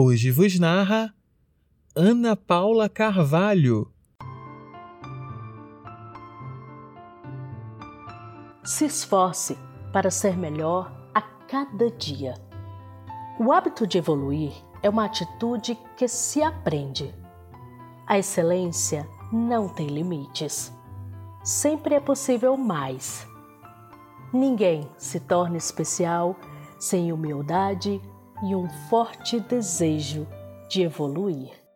Hoje vos narra Ana Paula Carvalho. Se esforce para ser melhor a cada dia. O hábito de evoluir é uma atitude que se aprende. A excelência não tem limites. Sempre é possível mais. Ninguém se torna especial sem humildade e um forte desejo de evoluir.